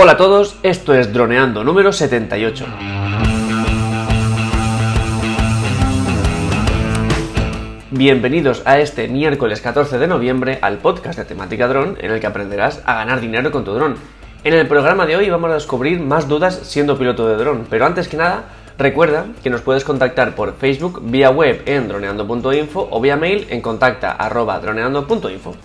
Hola a todos, esto es Droneando número 78. Bienvenidos a este miércoles 14 de noviembre al podcast de temática dron en el que aprenderás a ganar dinero con tu dron. En el programa de hoy vamos a descubrir más dudas siendo piloto de dron, pero antes que nada, recuerda que nos puedes contactar por Facebook, vía web en droneando.info o vía mail en contacta@droneando.info.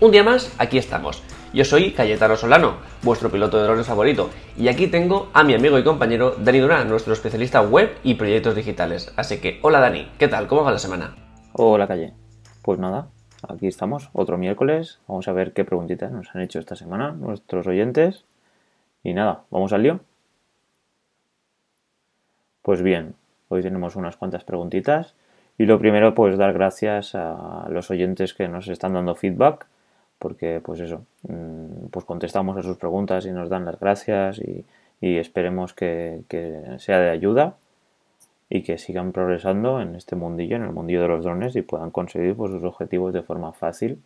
Un día más, aquí estamos. Yo soy Cayetano Solano, vuestro piloto de drones favorito, y aquí tengo a mi amigo y compañero Dani Durán, nuestro especialista web y proyectos digitales. Así que, hola Dani, ¿qué tal? ¿Cómo va la semana? Hola Calle. Pues nada, aquí estamos, otro miércoles. Vamos a ver qué preguntitas nos han hecho esta semana nuestros oyentes. Y nada, vamos al lío. Pues bien, hoy tenemos unas cuantas preguntitas. Y lo primero, pues dar gracias a los oyentes que nos están dando feedback porque pues eso, mm, pues contestamos a sus preguntas y nos dan las gracias y, esperemos que, sea de ayuda y que sigan progresando en este mundillo, en el mundillo de los drones y puedan conseguir pues, sus objetivos de forma fácil.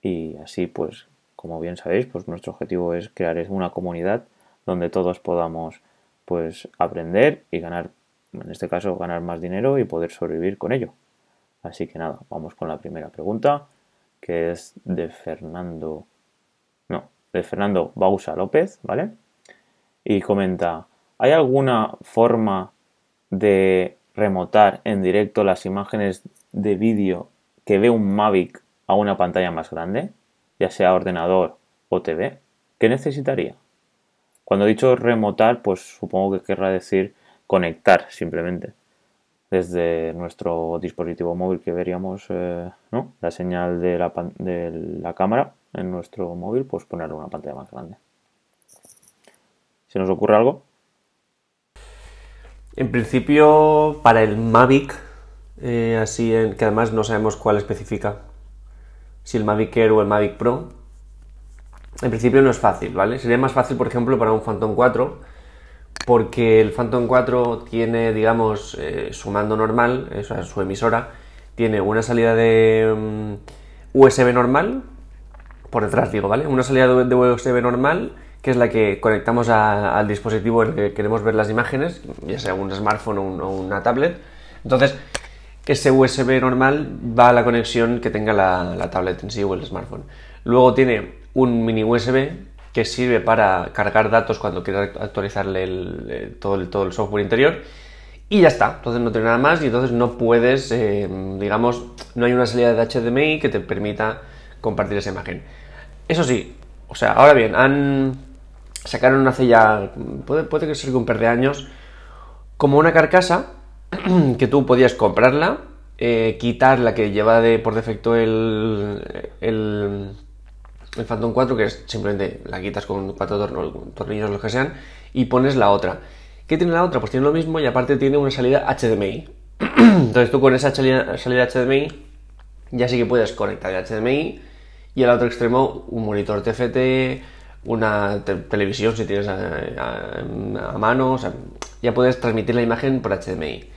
Y así pues como bien sabéis pues nuestro objetivo es crear una comunidad donde todos podamos pues aprender y ganar en este caso ganar más dinero y poder sobrevivir con ello. Así que nada vamos con la primera pregunta que es de Fernando, no, de Fernando Bausa López, ¿vale? Y comenta, ¿hay alguna forma de remotar en directo las imágenes de vídeo que ve un Mavic a una pantalla más grande, ya sea ordenador o TV? ¿Qué necesitaría? Cuando he dicho remotar, pues supongo que querrá decir conectar simplemente desde nuestro dispositivo móvil que veríamos eh, la señal de la, de la, cámara en nuestro móvil, pues ponerle una pantalla más grande. ¿Se nos ocurre algo? En principio, para el Mavic, eh, así en, que además no sabemos cuál especifica, si el Mavic Air o el Mavic Pro, en principio no es fácil, ¿vale? Sería más fácil, por ejemplo, para un Phantom 4 porque el Phantom 4 tiene, digamos, eh, su mando normal, o sea, su emisora, tiene una salida de mm, USB normal, por detrás digo, ¿vale? Una salida de USB normal, que es la que conectamos al dispositivo en el que queremos ver las imágenes, ya sea un smartphone o, una tablet. Entonces, ese USB normal va a la conexión que tenga la, la tablet en sí o el smartphone. Luego tiene un mini USB que sirve para cargar datos cuando quieras actualizarle todo, el, todo el software interior. Y ya está, entonces no tiene nada más y entonces no puedes, eh, digamos, no hay una salida de HDMI que te permita compartir esa imagen. Eso sí, o sea, ahora bien, han sacaron hace ya, puede, puede que sea un par de años, como una carcasa que tú podías comprarla, eh, quitar la que lleva de, por defecto el, el el Phantom 4, que es simplemente la quitas con cuatro tornillos, los que sean, y pones la otra. ¿Qué tiene la otra? Pues tiene lo mismo y aparte tiene una salida HDMI. Entonces tú con esa salida, HDMI ya sí que puedes conectar el HDMI y al otro extremo un monitor TFT, una televisión si tienes a, mano, o sea, ya puedes transmitir la imagen por HDMI.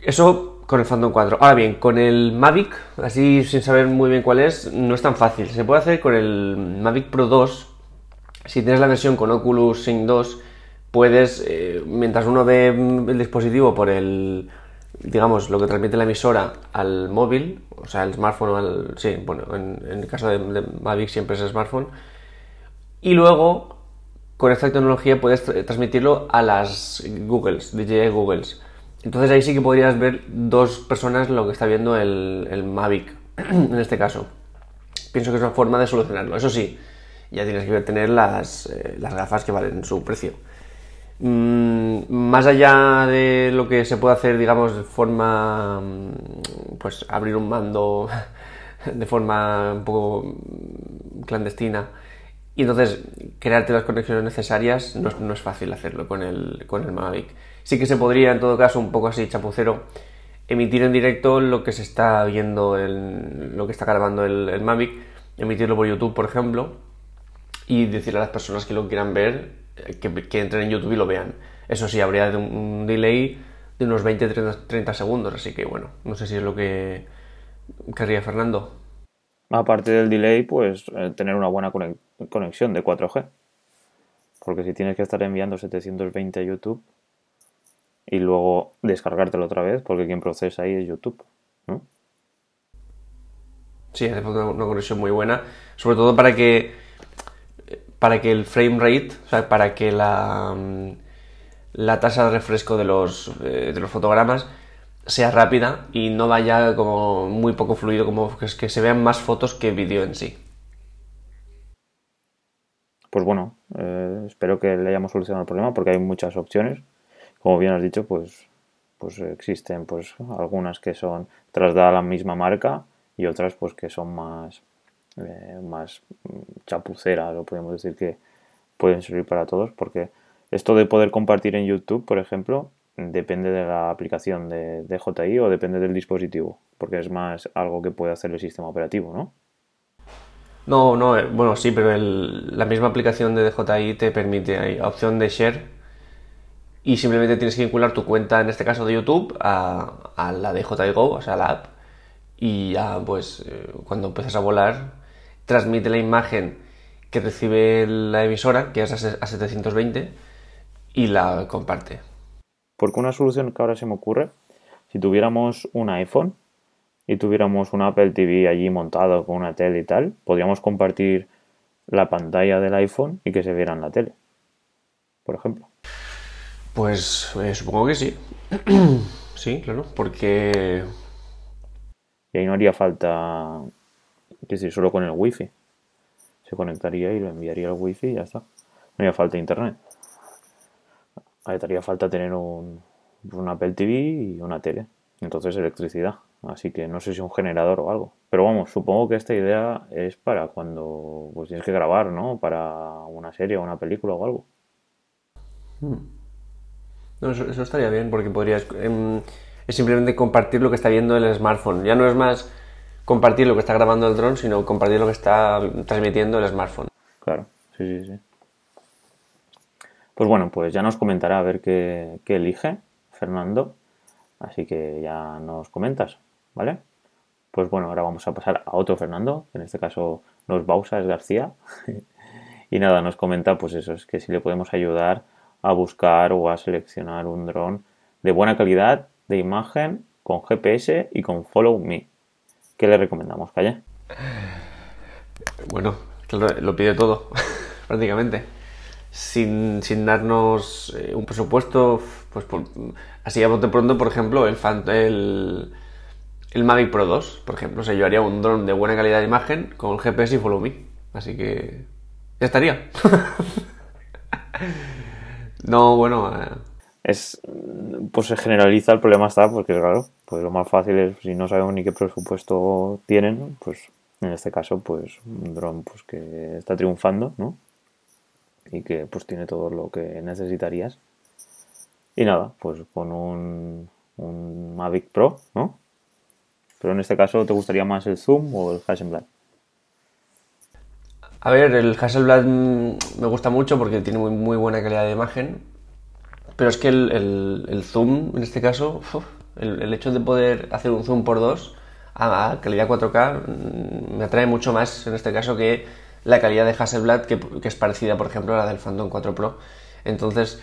Eso con el Phantom 4. Ahora bien, con el Mavic, así sin saber muy bien cuál es, no es tan fácil. Se puede hacer con el Mavic Pro 2. Si tienes la versión con Oculus Sync 2, puedes, eh, mientras uno ve el dispositivo por el, digamos, lo que transmite la emisora al móvil, o sea, el smartphone al, sí, bueno, en, el caso de, Mavic siempre es el smartphone, y luego con esta tecnología puedes transmitirlo a las Googles, DJI Googles. Entonces ahí sí que podrías ver dos personas lo que está viendo el, Mavic, en este caso. Pienso que es una forma de solucionarlo. Eso sí, ya tienes que tener las, eh, las gafas que valen su precio. Mm, más allá de lo que se puede hacer, digamos, de forma, mm, pues abrir un mando de forma un poco clandestina y entonces crearte las conexiones necesarias no, no es fácil hacerlo con el, con el Mavic. Sí que se podría, en todo caso, un poco así chapucero, emitir en directo lo que se está viendo, el, lo que está grabando el, Mavic, emitirlo por YouTube, por ejemplo, y decirle a las personas que lo quieran ver eh, que, entren en YouTube y lo vean. Eso sí, habría un, delay de unos 20-30 segundos, así que bueno, no sé si es lo que querría Fernando. Aparte del delay, pues eh, tener una buena conexión de 4G. Porque si tienes que estar enviando 720 a YouTube y luego descargártelo otra vez, porque quien procesa ahí es YouTube, ¿no? Sí, hace falta una conexión muy buena, sobre todo para que para que el frame rate, o sea, para que la, la tasa de refresco de los, eh, de los fotogramas sea rápida y no vaya como muy poco fluido, como que, que se vean más fotos que vídeo en sí. Pues bueno, eh, espero que le hayamos solucionado el problema porque hay muchas opciones. Como bien has dicho, pues, pues existen pues algunas que son tras a la misma marca y otras pues que son más, eh, más chapuceras o podemos decir que pueden servir para todos porque esto de poder compartir en YouTube, por ejemplo, depende de la aplicación de, DJI o depende del dispositivo, porque es más algo que puede hacer el sistema operativo, ¿no? No, no, eh, bueno, sí, pero la misma aplicación de DJI te permite, hay opción de share y simplemente tienes que vincular tu cuenta, en este caso de YouTube, a, la DJI Go, o sea, la app, y ya, pues, eh, cuando empiezas a volar, transmite la imagen que recibe la emisora, que es a 720, y la comparte. Porque una solución que ahora se me ocurre, si tuviéramos un iPhone y tuviéramos un Apple TV allí montado con una tele y tal, podríamos compartir la pantalla del iPhone y que se viera en la tele, por ejemplo. Pues eh, supongo que sí. sí, claro, porque... Y ahí no haría falta, que decir, solo con el wifi. Se conectaría y lo enviaría al wifi y ya está. No haría falta internet. Ahí haría falta tener un, un Apple TV y una tele. Entonces electricidad. Así que no sé si un generador o algo. Pero vamos, supongo que esta idea es para cuando pues, tienes que grabar, ¿no? Para una serie o una película o algo. Hmm. No, eso, estaría bien porque podrías... Em, es simplemente compartir lo que está viendo el smartphone. Ya no es más compartir lo que está grabando el dron, sino compartir lo que está transmitiendo el smartphone. Claro, sí, sí, sí. Pues bueno, pues ya nos comentará a ver qué, elige Fernando. Así que ya nos comentas, ¿vale? Pues bueno, ahora vamos a pasar a otro Fernando, que en este caso no es Bausa, es García. y nada, nos comenta pues eso, es que si le podemos ayudar a buscar o a seleccionar un dron de buena calidad de imagen con GPS y con Follow Me. ¿Qué le recomendamos, Calle? Bueno, lo pide todo, prácticamente sin, sin darnos eh, un presupuesto, pues así a bote pronto, por ejemplo, el, el, el Mavic Pro 2, por ejemplo. O sea, yo haría un dron de buena calidad de imagen con GPS y Follow Me. Así que ya estaría. no, bueno... Eh. Es, pues se generaliza el problema está porque claro pues lo más fácil es si no sabemos ni qué presupuesto tienen pues en este caso pues un dron pues que está triunfando no y que pues tiene todo lo que necesitarías. Y nada, pues con un, un Mavic Pro, ¿no? Pero en este caso, ¿te gustaría más el Zoom o el Hasselblad? A ver, el Hasselblad mm, me gusta mucho porque tiene muy, buena calidad de imagen. Pero es que el, zoom, en este caso, el, hecho de poder hacer un zoom por dos a calidad 4K mm, me atrae mucho más en este caso que la calidad de Hasselblad, que, es parecida, por ejemplo, a la del Phantom 4 Pro. Entonces,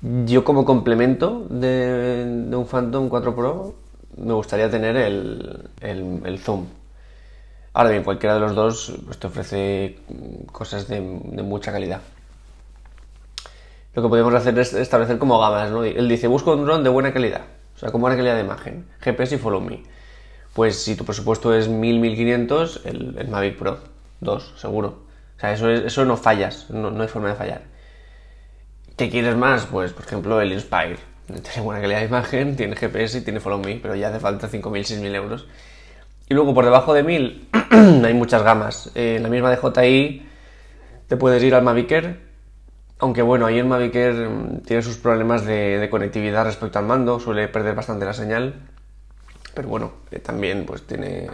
yo como complemento de, un Phantom 4 Pro, me gustaría tener el, zoom. Ahora bien, cualquiera de los dos pues, te ofrece cosas de, mucha calidad. Lo que podemos hacer es establecer como gamas, ¿no? Él dice, busco un drone de buena calidad, o sea, con buena calidad de imagen, GPS y Follow Me. Pues si tu presupuesto es 1000-1500, el, el Mavic Pro dos, seguro. O sea, eso, eso no fallas, no, hay forma de fallar. ¿Qué quieres más? Pues, por ejemplo, el Inspire. Tiene buena calidad de imagen, tiene GPS y tiene Follow Me, pero ya hace falta 5.000, 6.000 euros. Y luego, por debajo de 1.000, hay muchas gamas. Eh, la misma de JI te puedes ir al Mavic aunque bueno, ahí el Mavic mm, tiene sus problemas de, conectividad respecto al mando, suele perder bastante la señal. Pero bueno, eh, también pues tiene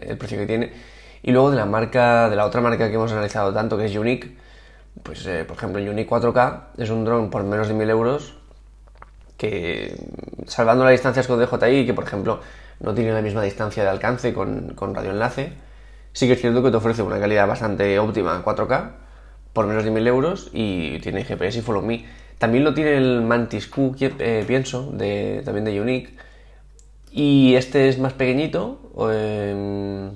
el precio que tiene. Y luego de la marca, de la otra marca que hemos analizado tanto, que es Unique, pues eh, por ejemplo, Unique 4K es un dron por menos de 1000 euros que, salvando las distancias con DJI, que por ejemplo no tiene la misma distancia de alcance con, con radioenlace, sí que es cierto que te ofrece una calidad bastante óptima en 4K, por menos de 1000 euros y tiene GPS y Follow Me. También lo tiene el Mantis Q, eh, pienso, de, también de Unique. Y este es más pequeñito, em,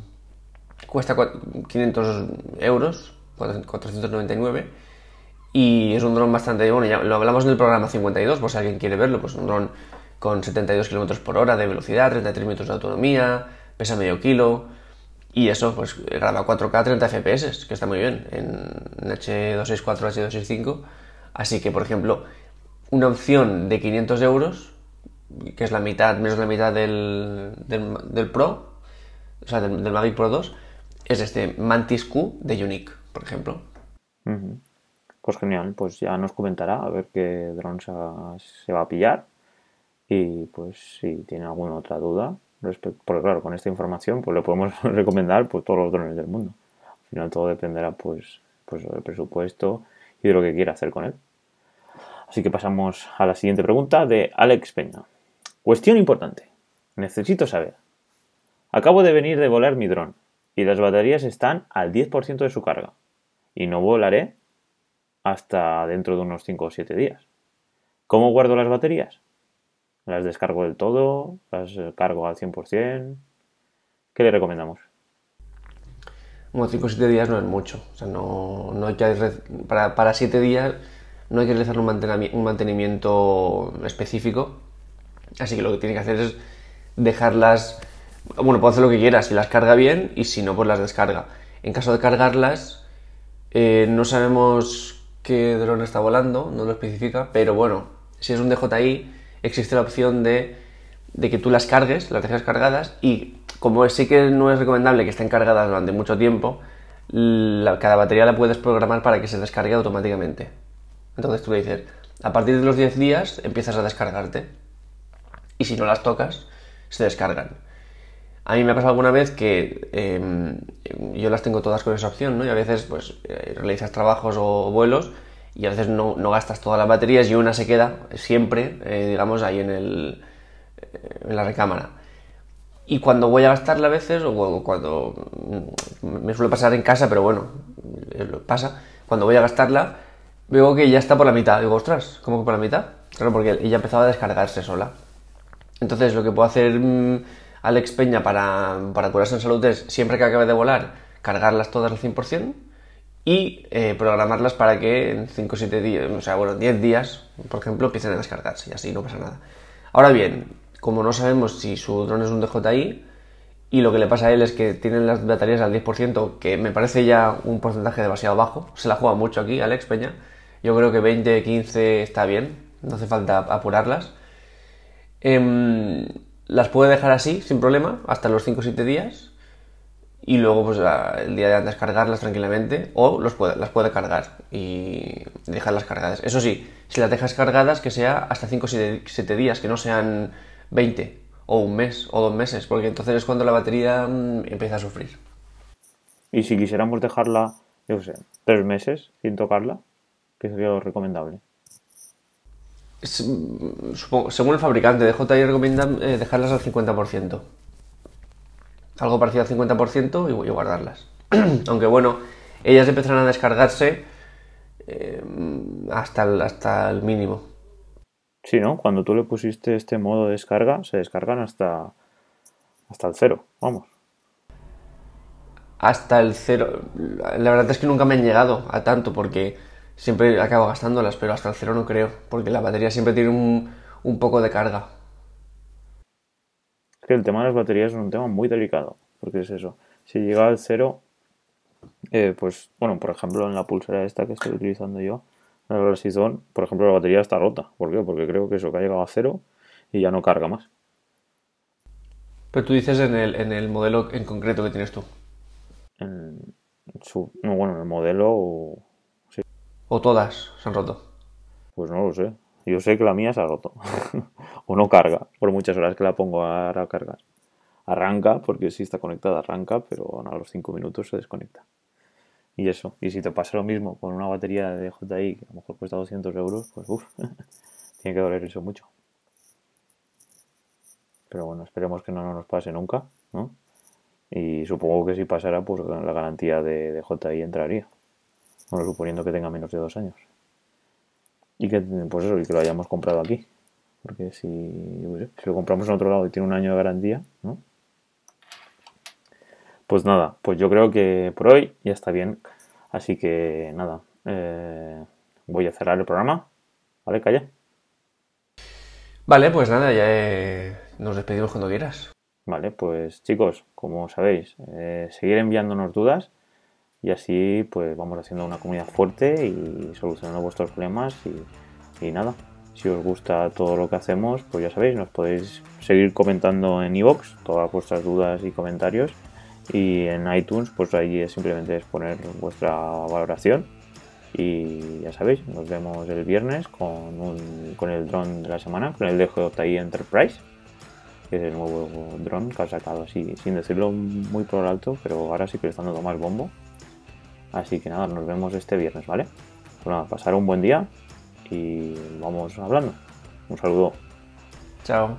cuesta 500 euros, 499. Y es un dron bastante, bueno, ya lo hablamos en el programa 52, por si alguien quiere verlo, pues un dron con 72 km por hora de velocidad, 33 minutos de autonomía, pesa medio kilo. Y eso, pues graba 4K 30 FPS, que está muy bien, en H264, H265. Así que, por ejemplo, una opción de 500 euros, que es la mitad, menos la mitad del, del, Pro, o sea, del, Mavic Pro 2, es este Mantis Q de Unique, por ejemplo. Pues genial, pues ya nos comentará a ver qué dron se va a pillar y pues si tiene alguna otra duda, respecto, porque claro, con esta información pues le podemos recomendar pues todos los drones del mundo. Al final todo dependerá pues, pues del presupuesto y de lo que quiera hacer con él. Así que pasamos a la siguiente pregunta de Alex Peña. Cuestión importante. Necesito saber. Acabo de venir de volar mi dron y las baterías están al 10% de su carga y no volaré hasta dentro de unos 5 o 7 días. ¿Cómo guardo las baterías? ¿Las descargo del todo? ¿Las cargo al 100%? ¿Qué le recomendamos? Bueno, 5 o 7 días no es mucho. O sea, no, hay que para, para 7 días no hay que realizar un mantenimiento específico. Así que lo que tiene que hacer es dejarlas. Bueno, puede hacer lo que quiera, si las carga bien y si no, pues las descarga. En caso de cargarlas, eh, no sabemos qué dron está volando, no lo especifica, pero bueno, si es un DJI, existe la opción de, que tú las cargues, las dejes cargadas y como sí que no es recomendable que estén cargadas durante mucho tiempo, cada batería la puedes programar para que se descargue automáticamente. Entonces tú le dices, a partir de los 10 días empiezas a descargarte y si no las tocas, se descargan. A mí me ha pasado alguna vez que em, yo las tengo todas con esa opción, ¿no? Y a veces pues eh, realizas trabajos o vuelos y a veces no, gastas todas las baterías y una se queda siempre, eh, digamos, ahí en, el, en la recámara. Y cuando voy a gastarla a veces, o cuando mm, me suele pasar en casa, pero bueno, pasa, cuando voy a gastarla, veo que ya está por la mitad. Digo, ostras, ¿cómo que por la mitad? Claro, porque ella empezaba a descargarse sola. Entonces, lo que puedo hacer mm, Alex Peña para, para curarse en salud es, siempre que acabe de volar, cargarlas todas al 100% y eh, programarlas para que en 5 o 7 días, o sea, bueno, 10 días, por ejemplo, empiecen a descargarse y así no pasa nada. Ahora bien, como no sabemos si su dron es un DJI y lo que le pasa a él es que tienen las baterías al 10%, que me parece ya un porcentaje demasiado bajo, se la juega mucho aquí Alex Peña, yo creo que 20, 15 está bien, no hace falta apurarlas. Em, las puede dejar así, sin problema, hasta los 5 o 7 días y luego pues el día de antes cargarlas tranquilamente o los las puede cargar y dejarlas cargadas. Eso sí, si las dejas cargadas que sea hasta 5 o 7 días, que no sean 20 o un mes o dos meses, porque entonces es cuando la batería mm, empieza a sufrir. Y si quisiéramos dejarla, yo sé, tres meses sin tocarla, ¿qué sería lo recomendable? Mm, según el fabricante, DJI recomienda eh, dejarlas al 50% algo parecido al 50% y voy a guardarlas. Aunque bueno, ellas empezarán a descargarse eh, hasta, el, hasta el mínimo. Sí, ¿no? Cuando tú le pusiste este modo de descarga, se descargan hasta, hasta el cero, vamos. Hasta el cero. La verdad es que nunca me han llegado a tanto porque siempre acabo gastándolas, pero hasta el cero no creo, porque la batería siempre tiene un, un poco de carga que el tema de las baterías es un tema muy delicado, porque es eso. Si llega al cero, eh, pues, bueno, por ejemplo, en la pulsera esta que estoy utilizando yo, la Resizon, por ejemplo, la batería está rota. ¿Por qué? Porque creo que eso, que ha llegado a cero y ya no carga más. Pero tú dices en el, en el modelo en concreto que tienes tú. En su, no, bueno, en el modelo o... Sí. ¿O todas se han roto? Pues no lo sé. Yo sé que la mía se ha roto. o no carga, por muchas horas que la pongo a, cargar. Arranca, porque sí está conectada, arranca, pero a los 5 minutos se desconecta. Y eso. Y si te pasa lo mismo con una batería de DJI, que a lo mejor cuesta 200 euros, pues uff, tiene que doler eso mucho. Pero bueno, esperemos que no nos pase nunca, ¿no? Y supongo que si pasara, pues la garantía de, de JI entraría. Bueno, suponiendo que tenga menos de dos años. Y que, pues eso, y que lo hayamos comprado aquí. Porque si, si lo compramos en otro lado y tiene un año de garantía, ¿no? Pues nada, pues yo creo que por hoy ya está bien. Así que nada, eh, voy a cerrar el programa. ¿Vale, Calla? Vale, pues nada, ya eh, nos despedimos cuando quieras. Vale, pues chicos, como sabéis, eh, seguir enviándonos dudas y así pues vamos haciendo una comunidad fuerte y solucionando vuestros problemas y, y nada. Si os gusta todo lo que hacemos, pues ya sabéis, nos podéis seguir comentando en iVoox todas vuestras dudas y comentarios y en iTunes pues ahí simplemente es poner vuestra valoración y ya sabéis, nos vemos el viernes con, un, con el dron de la semana, con el DJI Enterprise, que es el nuevo dron que ha sacado así, sin decirlo muy por alto, pero ahora sí que le están dando más bombo. Así que nada, nos vemos este viernes, ¿vale? Pues nada, pasar un buen día y vamos hablando. Un saludo. Chao.